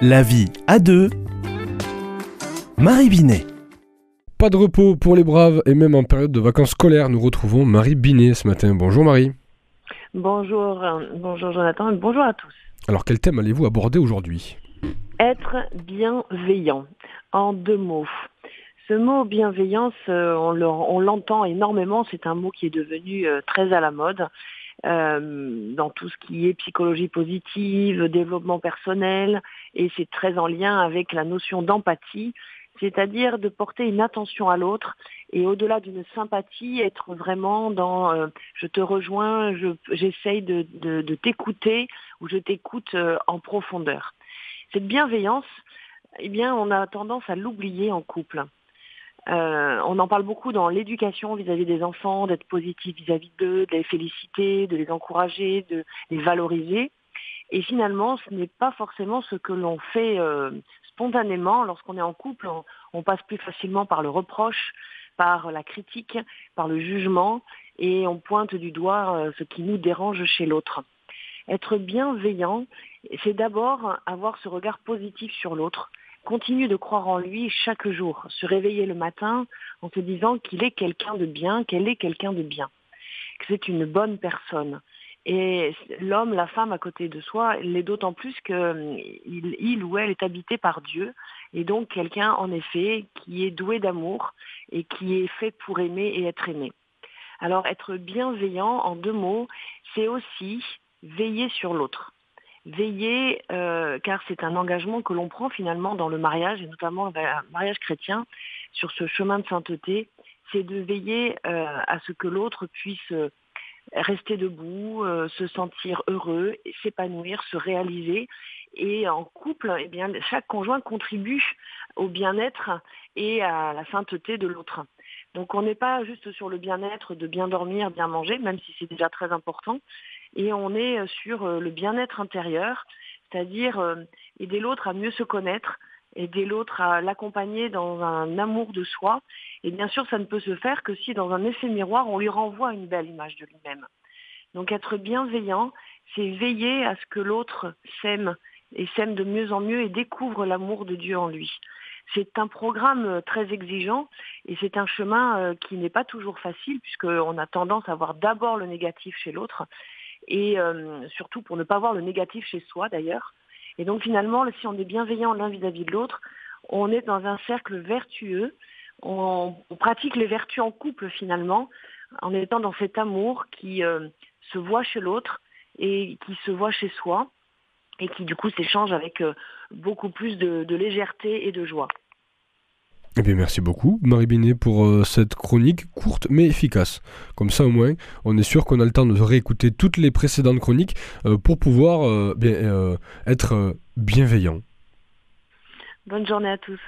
La vie à deux. Marie Binet. Pas de repos pour les braves et même en période de vacances scolaires, nous retrouvons Marie Binet ce matin. Bonjour Marie. Bonjour, euh, bonjour Jonathan, et bonjour à tous. Alors quel thème allez-vous aborder aujourd'hui? Être bienveillant, en deux mots. Ce mot bienveillance, euh, on le- on l'entend énormément, c'est un mot qui est devenu euh, très à la mode euh, dans tout ce qui est psychologie positive, développement personnel, et c'est très en lien avec la notion d'empathie, c'est-à-dire de porter une attention à l'autre et au-delà d'une sympathie, être vraiment dans euh, je te rejoins, je- j'essaye de, de- de t'écouter ou je t'écoute euh, en profondeur. Cette bienveillance, eh bien, on a tendance à l'oublier en couple. Euh, on en parle beaucoup dans l'éducation vis-à-vis des enfants, d'être positif vis-à-vis d'eux, de les féliciter, de les encourager, de les valoriser. Et finalement, ce n'est pas forcément ce que l'on fait euh, spontanément. Lorsqu'on est en couple, on, passe plus facilement par le reproche, par la critique, par le jugement, et on pointe du doigt euh, ce qui nous dérange chez l'autre. Être bienveillant, c'est d'abord avoir ce regard positif sur l'autre, continue de croire en lui chaque jour, se réveiller le matin en se disant qu'il est quelqu'un de bien, qu'elle est quelqu'un de bien, que c'est une bonne personne. Et l'homme, la femme à côté de soi l'est d'autant plus qu'il il ou elle est habité par Dieu, et donc quelqu'un en effet qui est doué d'amour et qui est fait pour aimer et être aimé. Alors être bienveillant, en deux mots, c'est aussi veiller sur l'autre veiller, euh, car c'est un engagement que l'on prend finalement dans le mariage, et notamment le mariage chrétien, sur ce chemin de sainteté, c'est de veiller euh, à ce que l'autre puisse euh, rester debout, se sentir heureux, s'épanouir, se réaliser. Et en couple, eh chaque conjoint contribue au bien-être et à la sainteté de l'autre. Donc on n'est pas juste sur le bien-être de bien dormir, bien manger, même si c'est déjà très important, et on est sur euh, le bien-être intérieur, c'est-à-dire euh, aider l'autre à mieux se connaître, aider l'autre à l'accompagner dans un amour de soi. Et bien sûr, ça ne peut se faire que si dans un effet miroir, on lui renvoie une belle image de lui-même. Donc être bienveillant, c'est veiller à ce que l'autre s'aime et s'aime de mieux en mieux et découvre l'amour de Dieu en lui. C'est un programme euh, très exigeant et c'est un chemin euh, qui n'est pas toujours facile puisqu'on a tendance à voir d'abord le négatif chez l'autre et euh, surtout pour ne pas voir le négatif chez soi d'ailleurs. Et donc finalement, si on est bienveillant l'un vis-à-vis de l'autre, on est dans un cercle vertueux, on, pratique les vertus en couple finalement, en étant dans cet amour qui euh, se voit chez l'autre et qui se voit chez soi et qui du coup s'échange avec euh, beaucoup plus de légèreté et de joie. Eh bien, merci beaucoup, Marie Binet, pour euh, cette chronique courte mais efficace. Comme ça, au moins, on est sûr qu'on a le temps de réécouter toutes les précédentes chroniques euh, pour pouvoir euh, être bienveillant. Bonne journée à tous.